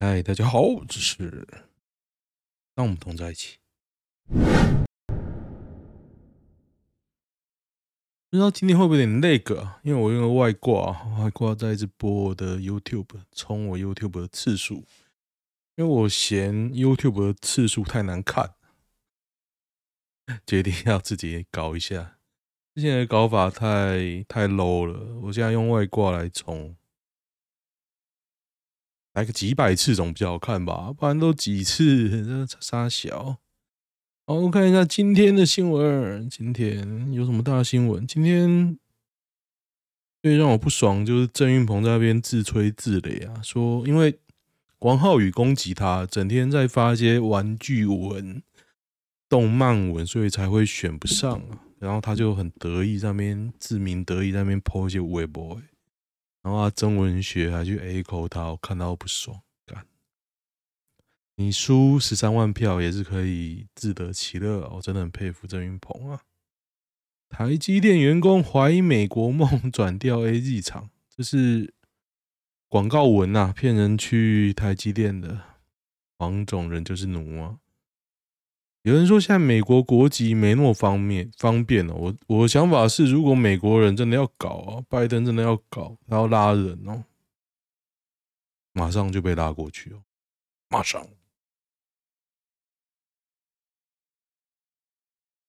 嗨，大家好，这是当我们同在一起。不知道今天会不会有点那个？因为我用个外挂，外挂在一直播我的 YouTube，充我 YouTube 的次数。因为我嫌 YouTube 的次数太难看，决定要自己搞一下。之前的搞法太太 low 了，我现在用外挂来充。来个几百次总比较好看吧，不然都几次，这杀小。好，我看一下今天的新闻。今天有什么大新闻？今天最让我不爽就是郑云鹏在那边自吹自擂啊，说因为王浩宇攻击他，整天在发一些玩具文、动漫文，所以才会选不上啊。然后他就很得意，在那边自鸣得意，在那边 po 一些微博。然后啊，曾文学还去 A 口他，我看到不爽。干，你输十三万票也是可以自得其乐，我真的很佩服郑云鹏啊。台积电员工怀疑美国梦转调 A G 厂，这是广告文呐、啊，骗人去台积电的。黄种人就是奴啊。有人说现在美国国籍没那么方便方便了。我我的想法是，如果美国人真的要搞啊，拜登真的要搞，他要拉人哦，马上就被拉过去哦，马上。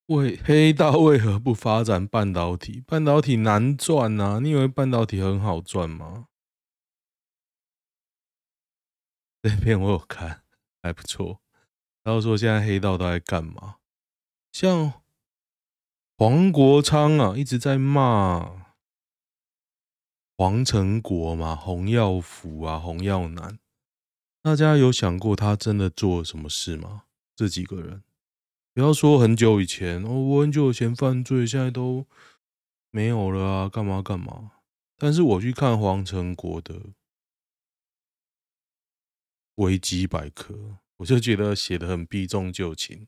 为黑道为何不发展半导体？半导体难赚啊！你以为半导体很好赚吗？这篇我有看，还不错。然后说现在黑道都在干嘛？像黄国昌啊，一直在骂黄成国嘛，洪耀福啊，洪耀南。大家有想过他真的做了什么事吗？这几个人，不要说很久以前哦，我很久以前犯罪，现在都没有了啊，干嘛干嘛？但是我去看黄成国的维基百科。我就觉得写的很避重就轻。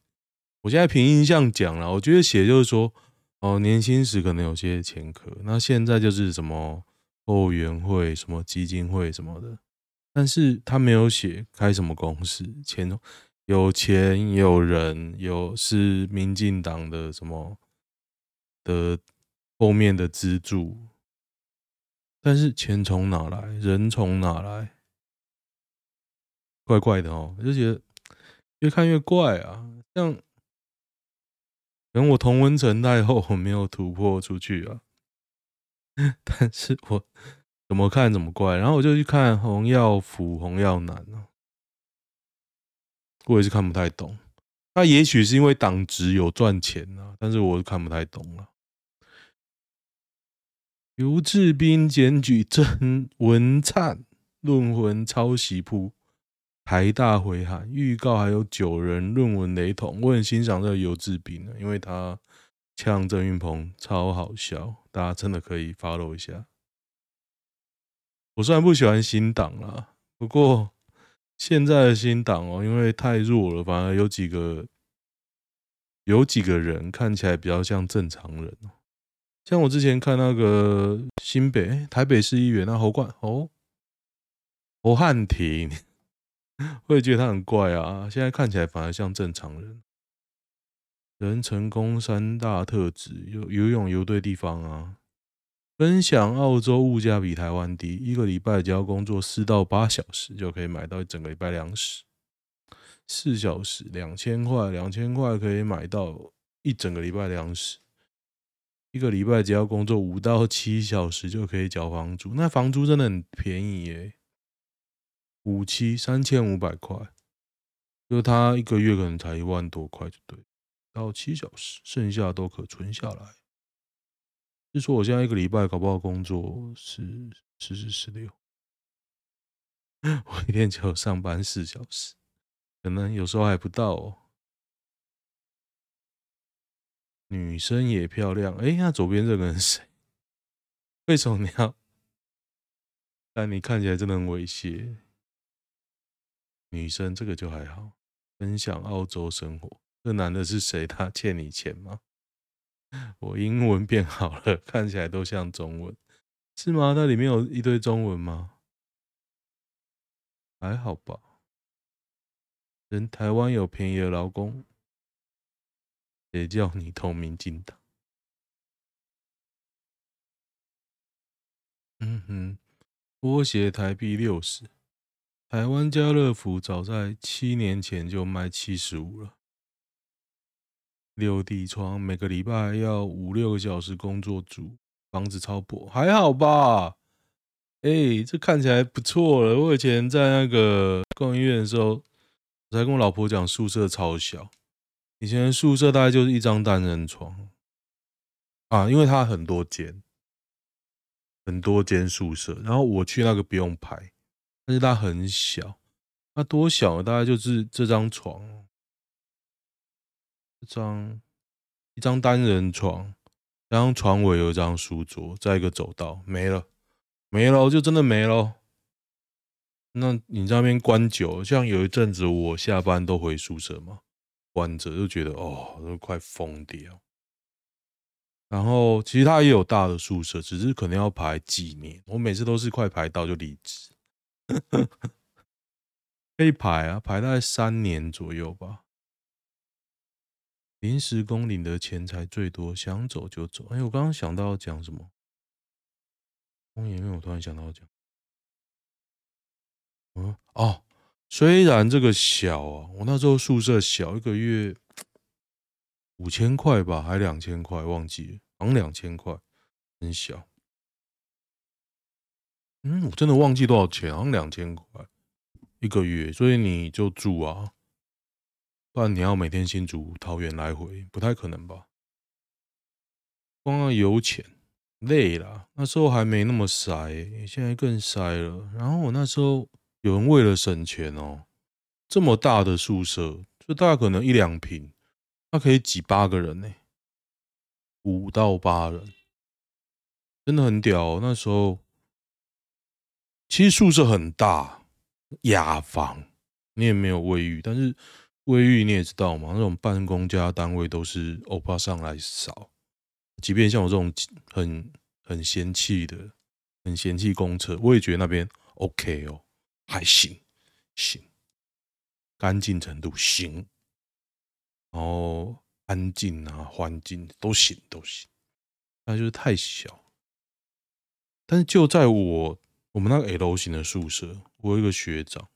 我现在凭印象讲了，我觉得写就是说，哦，年轻时可能有些前科，那现在就是什么后援会、什么基金会什么的，但是他没有写开什么公司，钱有钱有人有是民进党的什么的后面的资助，但是钱从哪来，人从哪来？怪怪的哦，我就觉得 越看越怪啊。像等我同温层太厚，我没有突破出去啊。但是我怎么看怎么怪，然后我就去看洪耀福、洪耀南哦，我也是看不太懂。那也许是因为党职有赚钱啊，但是我看不太懂了。刘志斌检举郑文灿论文抄袭铺。台大回函预告还有九人论文雷同，我很欣赏这个游志斌的，因为他呛郑云鹏超好笑，大家真的可以 follow 一下。我虽然不喜欢新党啦，不过现在的新党哦，因为太弱了，反而有几个有几个人看起来比较像正常人，像我之前看那个新北台北市议员那侯冠侯侯汉廷。我也觉得他很怪啊，现在看起来反而像正常人。人成功三大特质：游游泳游对地方啊，分享澳洲物价比台湾低，一个礼拜只要工作四到八小时就可以买到一整个礼拜粮食。四小时两千块，两千块可以买到一整个礼拜粮食。一个礼拜只要工作五到七小时就可以缴房租，那房租真的很便宜耶。五七三千五百块，就他一个月可能才一万多块，就对，到七小时，剩下都可存下来。就说我现在一个礼拜搞不好工作是十四十六，我一天只有上班四小时，可能有时候还不到哦。女生也漂亮，哎，那左边这个人是谁？为什么你要？但你看起来真的很猥亵。女生这个就还好，分享澳洲生活。这男的是谁？他欠你钱吗？我英文变好了，看起来都像中文，是吗？那里面有一堆中文吗？还好吧。人台湾有便宜的劳工，谁叫你投民进党？嗯哼，拖鞋台币六十，台湾家乐福早在七年前就卖七十五了。六地窗每个礼拜要五六个小时工作组，房子超破，还好吧？哎、这看起来不错了。我以前在那个工研院的时候，我才跟我老婆讲，宿舍超小，以前宿舍大概就是一张单人床啊，因为它很多间。很多间宿舍，然后我去那个不用排，但是它很小，它多小？大概就是这张床，这张一张单人床，然后床尾有一张书桌，再一个走道，没了，没了，就真的没了。那你在那边关久，像有一阵子我下班都回宿舍嘛，关着就觉得哦，都快疯掉。然后其实他也有大的宿舍，只是可能要排几年。我每次都是快排到就离职，可以排啊，排大概三年左右吧。临时工领的钱才最多，想走就走。哎，我刚刚想到要讲什么？工研院，我突然想到讲，嗯，哦，虽然这个小啊，我那时候宿舍小，一个月。五千块吧，还两千块，忘记了，好像两千块，很小。嗯，我真的忘记多少钱，好像两千块一个月，所以你就住啊，不然你要每天新竹桃园来回，不太可能吧？光要油钱累了，那时候还没那么塞，现在更塞了。然后我那时候有人为了省钱哦，这么大的宿舍，就大概可能一两平。他可以挤八个人呢，五到八人，真的很屌。那时候其实宿舍很大，雅房，你也没有卫浴，但是卫浴你也知道嘛，那种办公家单位都是欧巴桑来扫。即便像我这种很很嫌弃的、很嫌弃公厕，我也觉得那边 OK 哦，还行，行，干净程度行。然后安静啊，环境都行都行，那就是太小。但是就在我我们那个 L 型的宿舍，我有一个学长，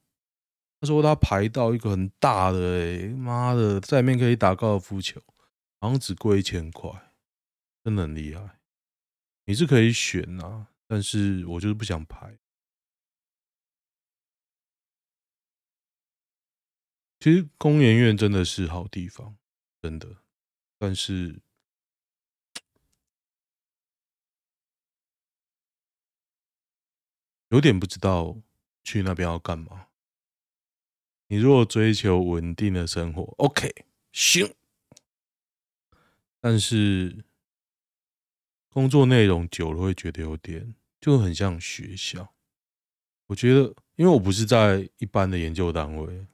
他说他排到一个很大的、欸，哎妈的，在里面可以打高尔夫球，好像只贵一千块，真的很厉害。你是可以选啊，但是我就是不想排。其实工研院真的是好地方，真的，但是有点不知道去那边要干嘛。你如果追求稳定的生活，OK，行，但是工作内容久了会觉得有点就很像学校。我觉得，因为我不是在一般的研究单位。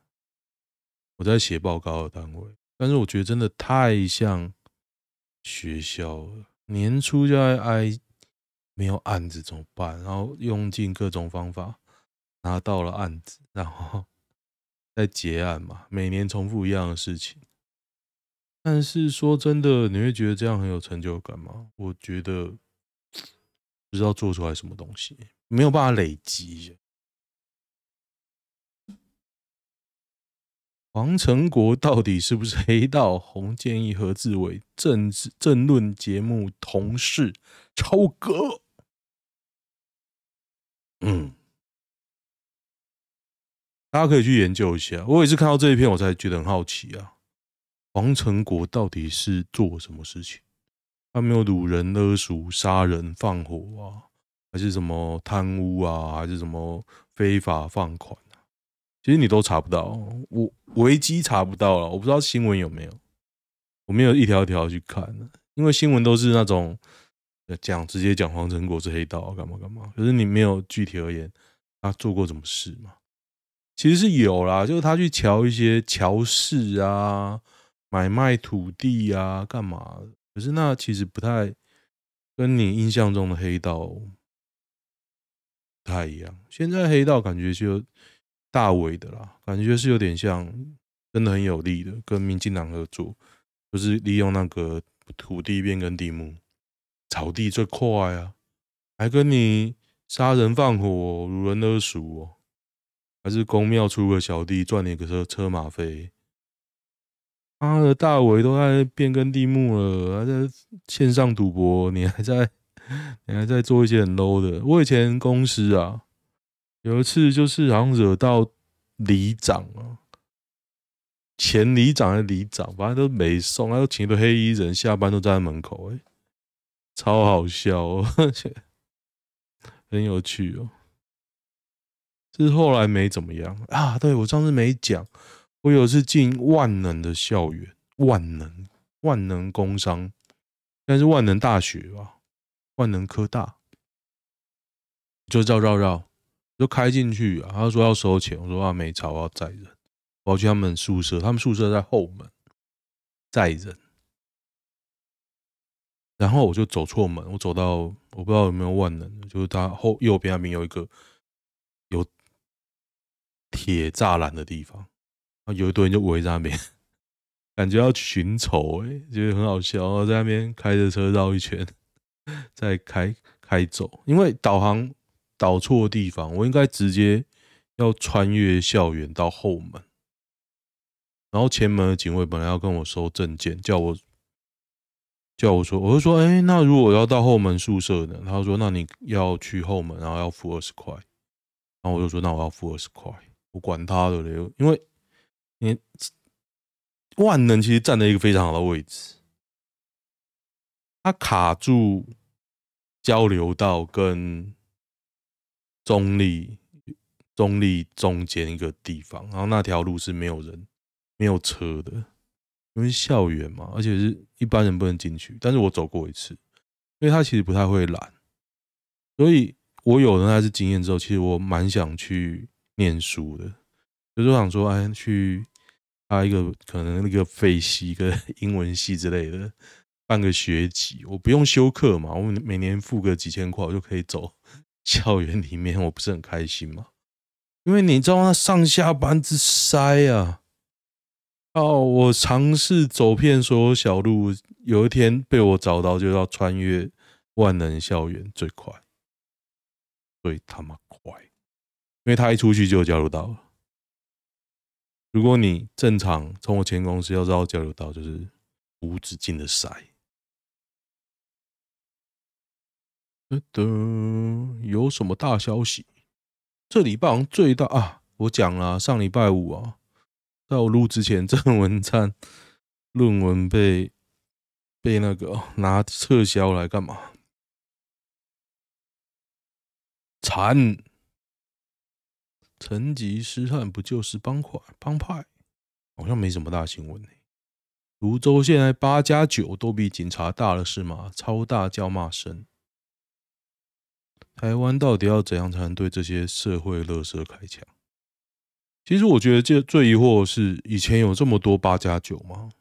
我在写报告的单位，但是我觉得真的太像学校了。年初就在挨没有案子怎么办，然后用尽各种方法拿到了案子，然后 再结案嘛。每年重复一样的事情，但是说真的，你会觉得这样很有成就感吗？我觉得 不知道做出来什么东西，没有办法累积。黄成国到底是不是黑道？洪建义、何志伟政治政论节目同事超哥，嗯，大家可以去研究一下。我也是看到这一篇，我才觉得很好奇啊。黄成国到底是做什么事情？他没有掳人勒赎、杀人放火啊，还是什么贪污啊，还是什么非法放款啊？其实你都查不到，我维基查不到了，我不知道新闻有没有，我没有一条一条去看，因为新闻都是那种讲直接讲黄成国是黑道干嘛干嘛，可是你没有具体而言他做过什么事嘛？其实是有啦，就是他去瞧一些乔氏啊，买卖土地啊，干嘛？可是那其实不太跟你印象中的黑道不太一样，现在黑道感觉就。大尾的啦，感觉是有点像真的很有力的，跟民进党合作，就是利用那个土地变更地目，草地最快啊，还跟你杀人放火、掳人勒赎哦，还是公庙出个小弟赚你个车车马费。他的大伟都在变更地目了，还在线上赌博，你还在，你还在做一些很 low 的。我以前公司啊，有一次就是好像惹到里长啊，前里长还是里长，反正都没送，他都请一堆黑衣人，下班都站在门口，哎，超好笑哦，而 且很有趣哦。是后来没怎么样啊，对，我上次没讲。我有一次进万能的校园，万能万能工商，应该是万能大学吧，万能科大，就绕绕绕，就开进去啊。他说要收钱，我说啊没差，我要载人，我要去他们宿舍，他们宿舍在后门，载人。然后我就走错门，我走到我不知道有没有万能，就是他后右边那边有一个有铁栅栏的地方。有一堆人就围在那边，感觉要寻仇哎，觉得很好笑。然后在那边开着车绕一圈，再开开走。因为导航导错地方，我应该直接要穿越校园到后门。然后前门的警卫本来要跟我收证件，叫我叫我说，我就说，哎，那如果要到后门宿舍呢？他说，那你要去后门，然后要付二十块。然后我就说，那我要付二十块，我管他的嘞，因为。你万能其实站在一个非常好的位置，它卡住交流道跟中立中立中间一个地方，然后那条路是没有人、没有车的，因为校园嘛，而且是一般人不能进去。但是我走过一次，因为他其实不太会拦，所以我有了那次经验之后，其实我蛮想去念书的。就是想说，哎，去他一个可能那个废系、跟 英文系之类的，办个学籍，我不用修课嘛，我每年付个几千块，我就可以走 校园里面，我不是很开心嘛？因为你知道那上下班之塞啊！哦，我尝试走遍所有小路，有一天被我找到，就要穿越万能校园最快，最他妈快，因为他一出去就交流道了。如果你正常从我前公司要绕交流道，就是无止境的塞。得得，有什么大消息？这礼拜好像最大啊！我讲了，上礼拜五啊，在我录之前，郑文灿论文被被那个拿撤销来干嘛？惨！成吉思汗不就是帮款？帮派好像没什么大新闻呢。芦洲现在八加九都比警察大了是吗？超大叫骂声。台湾到底要怎样才能对这些社会垃圾开枪？其实我觉得这最疑惑的是，以前有这么多八加九吗？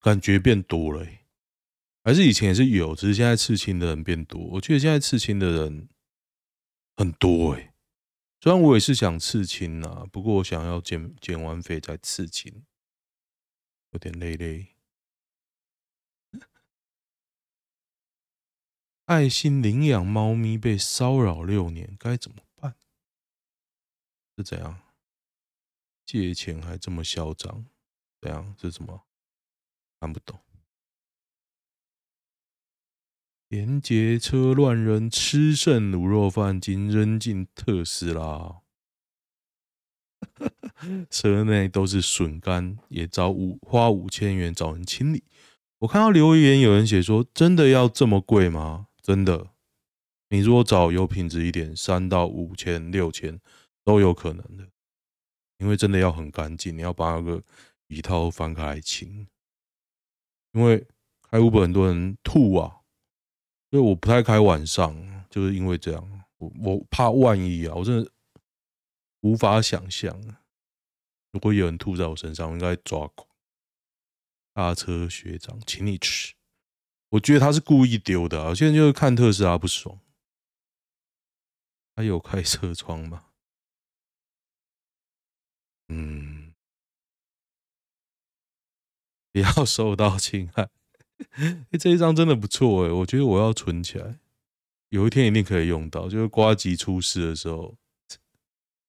感觉变多了，还是以前也是有，只是现在刺青的人变多。我觉得现在刺青的人。很多哎、欸，虽然我也是想刺青啊，不过我想要减减完肥再刺青，有点累累。爱心领养猫咪被骚扰六年，该怎么？是怎样？借钱还这么嚣张？怎样？是什么？看不懂。连结车乱扔，吃剩卤肉饭竟扔进特斯拉，车内都是笋干，也找五花五千元找人清理。我看到留言，有人写说：“真的要这么贵吗？”真的，你如果找有品质一点，三到五千、六千都有可能的，因为真的要很干净，你要把那个椅套翻开来清，因为开 Uber 很多人吐啊。所以我不太开晚上，就是因为这样，我我怕万一啊，我真的无法想象，如果有人吐在我身上，我应该抓狂。大车学长，请你吃。我觉得他是故意丢的啊，现在就是看特斯拉不爽。他有开车窗吗？嗯，不要 受到侵害。这一张真的不错哎，我觉得我要存起来，有一天一定可以用到。就是瓜吉出事的时候，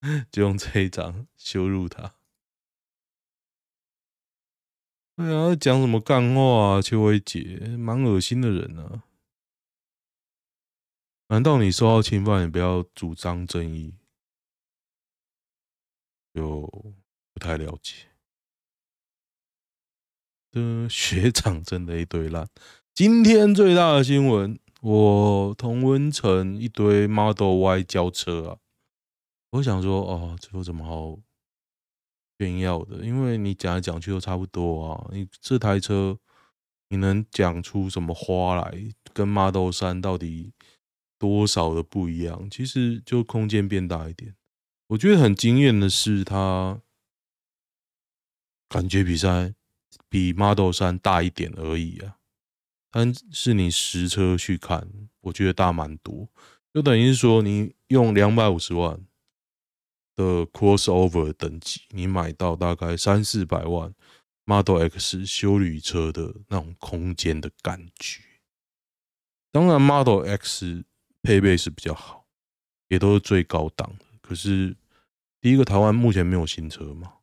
就用这一张羞辱他。对啊，讲什么干话啊，秋薇姐，蛮恶心的人呢。难道你受到侵犯，也不要主张正义？就不太了解。的学长真的一堆烂。今天最大的新闻，我同温层一堆 Model Y 交车啊！我想说，哦，这有什么好炫耀的？因为你讲来讲去都差不多啊。你这台车，你能讲出什么花来？跟 Model 3到底多少的不一样？其实就空间变大一点。我觉得很惊艳的是，它感觉比赛。比 Model 3大一点而已啊，但是你实车去看，我觉得大蛮多，就等于是说你用两百五十万的 Crossover 等级，你买到大概三四百万 Model X 休旅车的那种空间的感觉。当然，Model X 配备是比较好，也都是最高档的。可是第一个，台湾目前没有新车嘛。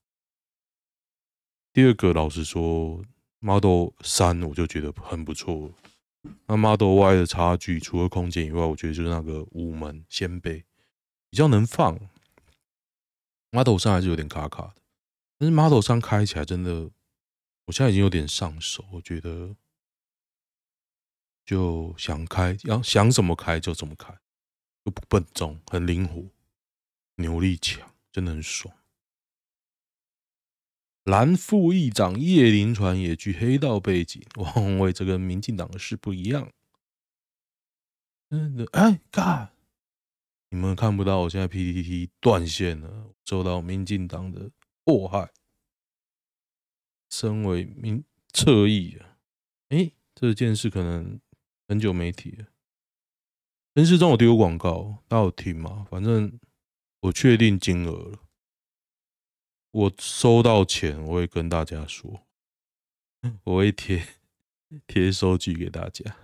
第二个，老实说，Model 3我就觉得很不错。那 Model Y 的差距，除了空间以外，我觉得就是那个五门掀背比较能放。Model 3还是有点卡卡的，但是 Model 3开起来真的，我现在已经有点上手。我觉得就想开，要想怎么开就怎么开，又不笨重，很灵活，牛力强，真的很爽。蓝副议长叶林传也具黑道背景，王鸿薇这跟民进党的事不一样。真的，哎，God，你们看不到，我现在 PTT 断线了，受到民进党的迫害。身为民侧翼啊，哎，这件事可能很久没提了。陈时中有丢广告，大家有听吗？反正我确定金额了。我收到钱，我会跟大家说，我会贴贴收据给大家。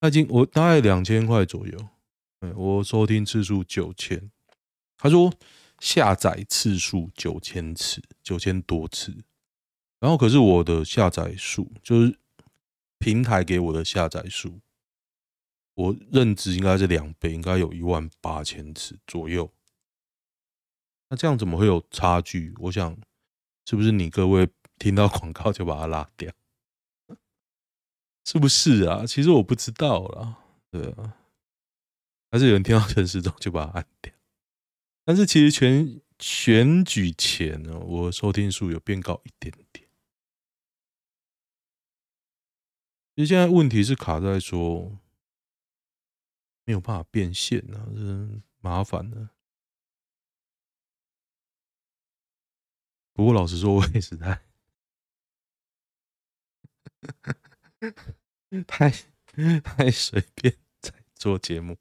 他已经我大概两千块左右，我收听次数九千。他说下载次数九千次，九千多次。然后可是我的下载数，就是平台给我的下载数，我认知应该是两倍，应该有一万八千次左右。那这样怎么会有差距？我想，是不是你各位听到广告就把它拉掉？是不是啊？其实我不知道啦，对啊，还是有人听到陈时中就把它按掉。但是其实全选举前呢，我收听数有变高一点点。其实现在问题是卡在说没有办法变现啊，这麻烦了。不过老实说，我也实在太 太随便在做节目，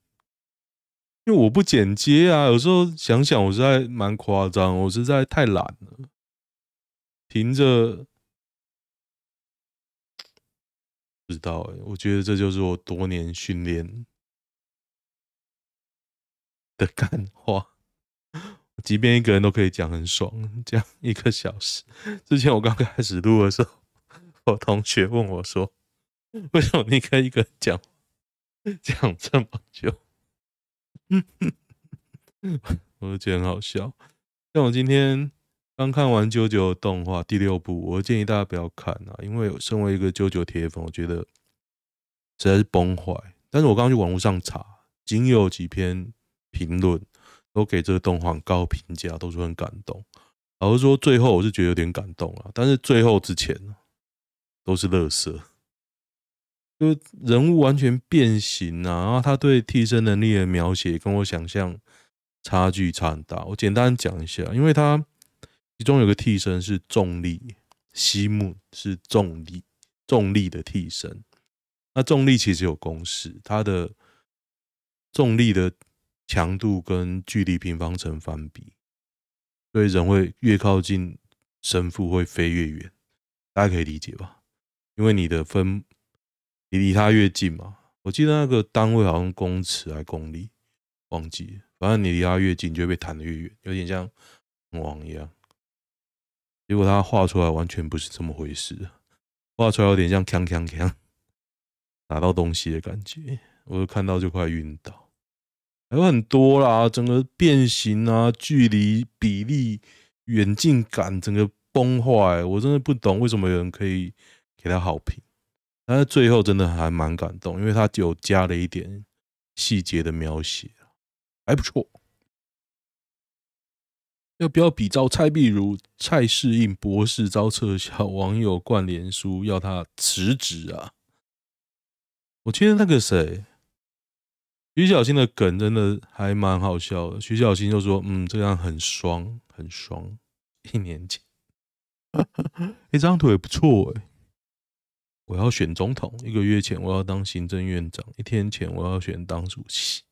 因为我不剪接啊。有时候想想，我实在蛮夸张，我实在太懒了，停着不知道哎。我觉得这就是我多年训练的干话。即便一个人都可以讲很爽，讲一个小时。之前我刚开始录的时候，我同学问我说：“为什么你可以一个人讲讲这么久？” 我就觉得很好笑。像我今天刚看完《啾啾》动画第六部，我建议大家不要看啊，因为身为一个《啾啾》铁粉，我觉得实在是崩坏。但是我刚刚去网络上查，仅有几篇评论。都给这个动画高评价，都是很感动。老实说，最后我是觉得有点感动啊，但是最后之前都是乐色，就人物完全变形啊，然后他对替身能力的描写跟我想象差距差很大。我简单讲一下，因为他其中有个替身是重力，西木是重力，重力的替身。那重力其实有公式，它的重力的。强度跟距离平方成反比，所以人会越靠近神父会飞越远。大家可以理解吧？因为你的分，你离他越近嘛。我记得那个单位好像公尺还公里，忘记。反正你离他越近，就会被弹得越远，有点像网一样。结果他画出来完全不是这么回事，画出来有点像锵锵锵，打到东西的感觉，我看到就快晕倒。还有很多啦，整个变形啊，距离比例、远近感，整个崩坏，我真的不懂为什么有人可以给他好评。但是最后真的还蛮感动，因为他就加了一点细节的描写，还不错。要不要比照蔡壁如？蔡适应博士遭撤销，网友灌脸书要他辞职啊！我记得那个谁，徐小新的梗真的还蛮好笑的。徐小新就说：“嗯，这样很双，很双。”一年前，哎，这张图也不错哎。我要选总统，一个月前我要当行政院长，一天前我要选党主席。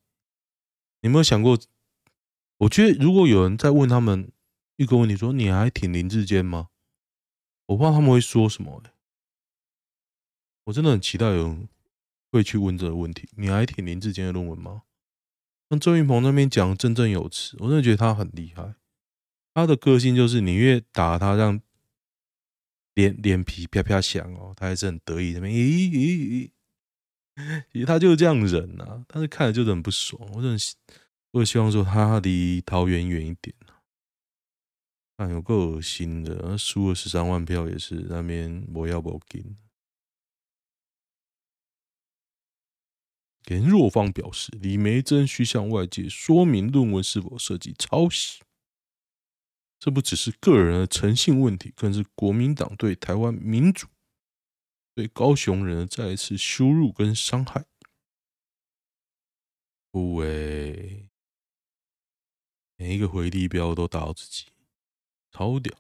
你有没有想过？我觉得如果有人在问他们一个问题，说你还挺林志坚吗？我不知道他们会说什么、欸。我真的很期待有会去问这个问题：你还挺林志坚的论文吗？像周云鹏那边讲振振有词，我真的觉得他很厉害。他的个性就是你越打他，让。脸脸皮啪啪响哦，他还是很得意的。咦咦咦，其实他就是这样人呐、啊，但是看着就是很不爽。我很我希望说他离桃园远一点啊，有够恶心的，输了十三万票也是那边我要不给？连若芳表示，李梅珍需向外界说明论文是否涉及抄袭。这不只是个人的诚信问题，更是国民党对台湾民主、对高雄人的再一次羞辱跟伤害。不为每一个回力镖都打到自己，超屌！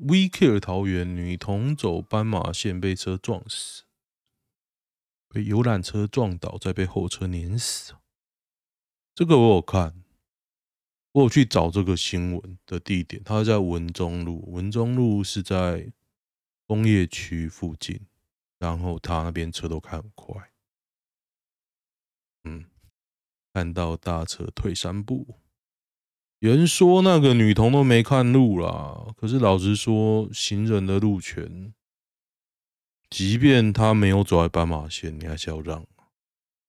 ，We Care 桃园女童走斑马线被车撞死，被游览车撞倒，再被后车碾死。这个我有看，我有去找这个新闻的地点，它在文中路。文中路是在工业区附近，然后他那边车都开很快。嗯，看到大车退三步。有人说那个女童都没看路啦，可是老实说，行人的路权，即便他没有走在斑马线，你还是要让，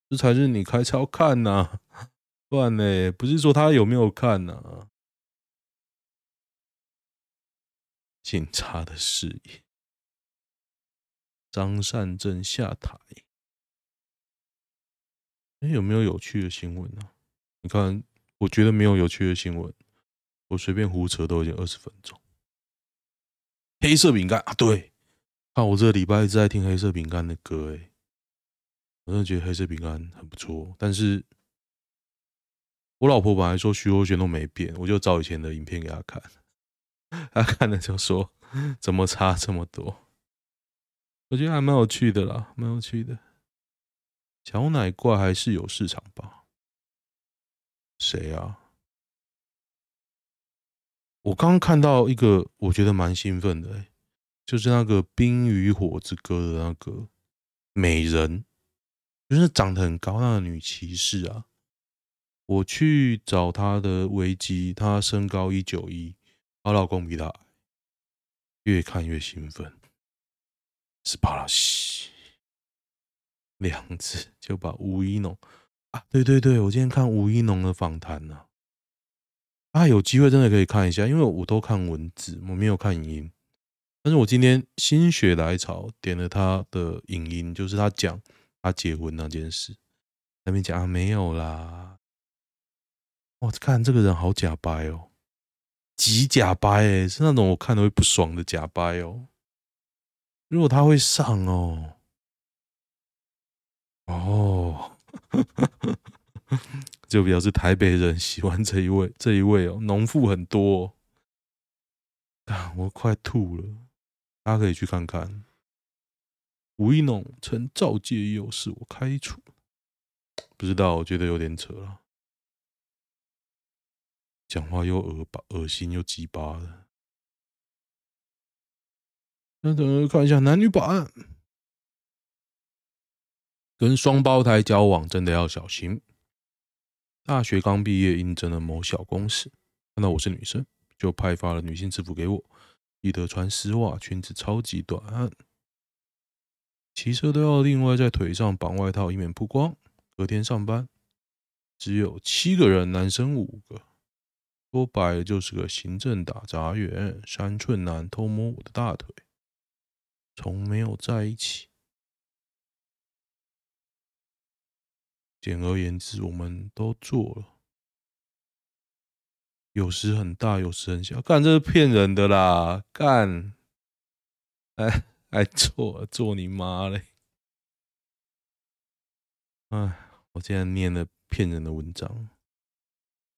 这才是你开车要看呐、啊，不然呢，不是说他有没有看呐、啊？警察的视野，张善政下台，哎，有没有有趣的新闻呢、啊？你看。我觉得没有有趣的新闻，我随便胡扯都已经二十分钟。黑色饼干啊，对，看我这礼拜一直在听黑色饼干的歌，诶，我真的觉得黑色饼干很不错。但是，我老婆本来说徐若瑄都没变，我就找以前的影片给她看，她看了就说怎么差这么多？我觉得还蛮有趣的啦，蛮有趣的。小奶怪还是有市场吧。谁啊？我刚看到一个，我觉得蛮兴奋的、就是那个《冰与火之歌》的那个美人，就是长得很高那个女骑士啊。我去找她的危机，她身高一九一，她老公比她矮，越看越兴奋。斯巴拉西，两次就把吴一农。啊，对对对，我今天看吴一农的访谈呢，啊，有机会真的可以看一下，因为我都看文字，我没有看影音。但是我今天心血来潮点了他的影音，就是他讲他结婚那件事，那边讲啊没有啦，我看这个人好假掰哦，极假掰诶，是那种我看了会不爽的假掰哦。如果他会上哦，哦。就表示台北人喜欢这一位，这一位哦，农妇很多，啊，我快吐了，大家可以去看看。吴一农曾告诫，又是我开除，不知道，我觉得有点扯了。讲话又恶吧，恶心又鸡巴的。那等看一下男女版，跟双胞胎交往真的要小心。大学刚毕业，应征了某小公司，看到我是女生，就派发了女性制服给我，记得穿丝袜，裙子超级短，骑车都要另外在腿上绑外套，以免曝光。隔天上班，只有七个人，男生五个。说白了就是个行政打杂员，三寸男偷摸我的大腿，从没有在一起。简而言之，我们都做了，有时很大，有时很小。干，这是骗人的啦！干，哎，还做做你妈嘞！哎，我竟然念了骗人的文章。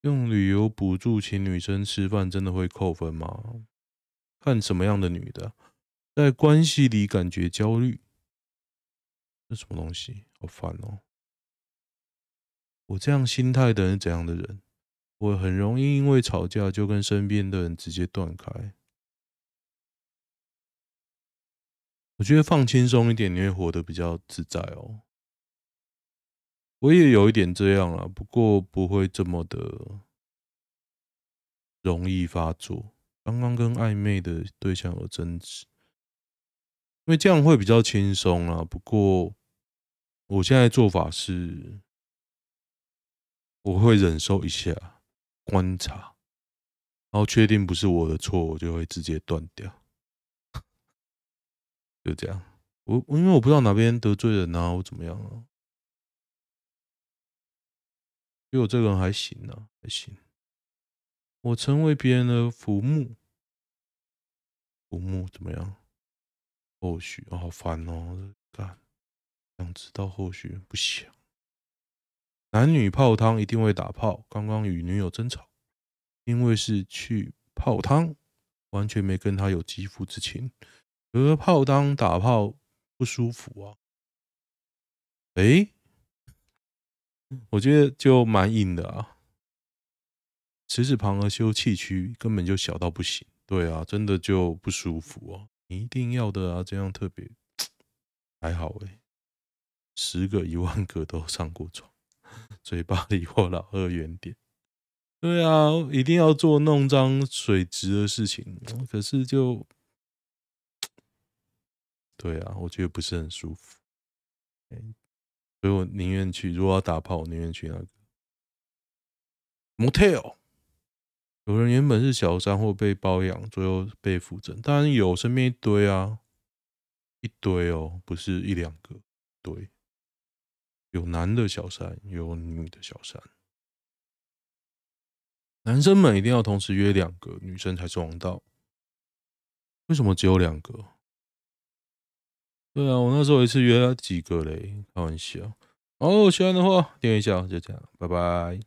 用旅游补助请女生吃饭，真的会扣分吗？看什么样的女的，在关系里感觉焦虑，这什么东西？好烦哦！我这样心态的人怎样的人？我很容易因为吵架就跟身边的人直接断开。我觉得放轻松一点，你会活得比较自在哦。我也有一点这样啦，不过不会这么的容易发作。刚刚跟暧昧的对象有争执，因为这样会比较轻松啦。不过我现在做法是，我会忍受一下，观察，然后确定不是我的错，我就会直接断掉。就这样，我因为我不知道哪边得罪人啊，我怎么样啊？因为我这个人还行啊，还行。我成为别人的浮木，浮木怎么样？后续、好烦哦！干，想知道后续不想。男女泡汤一定会打炮。刚刚与女友争吵，因为是去泡汤，完全没跟她有肌肤之情。而泡汤打炮不舒服啊？诶。我觉得就蛮硬的啊，十指旁而修气区根本就小到不行。对啊，真的就不舒服哦。你一定要的啊，这样特别 还好诶。十个一万个都上过床，嘴巴离我老二远点。对啊，一定要做弄脏水质的事情，可是就对啊，我觉得不是很舒服。所以我宁愿去，如果要打炮，我宁愿去那个 motel。有人原本是小三或被包养，最后被扶正，当然有，身边一堆啊，一堆哦，不是一两个，对，有男的小三，有女的小三。男生们一定要同时约两个，女生才是王道。为什么只有两个？对啊，我那时候一次约了几个嘞，开玩笑。哦，喜欢的话点一下，就这样，拜拜。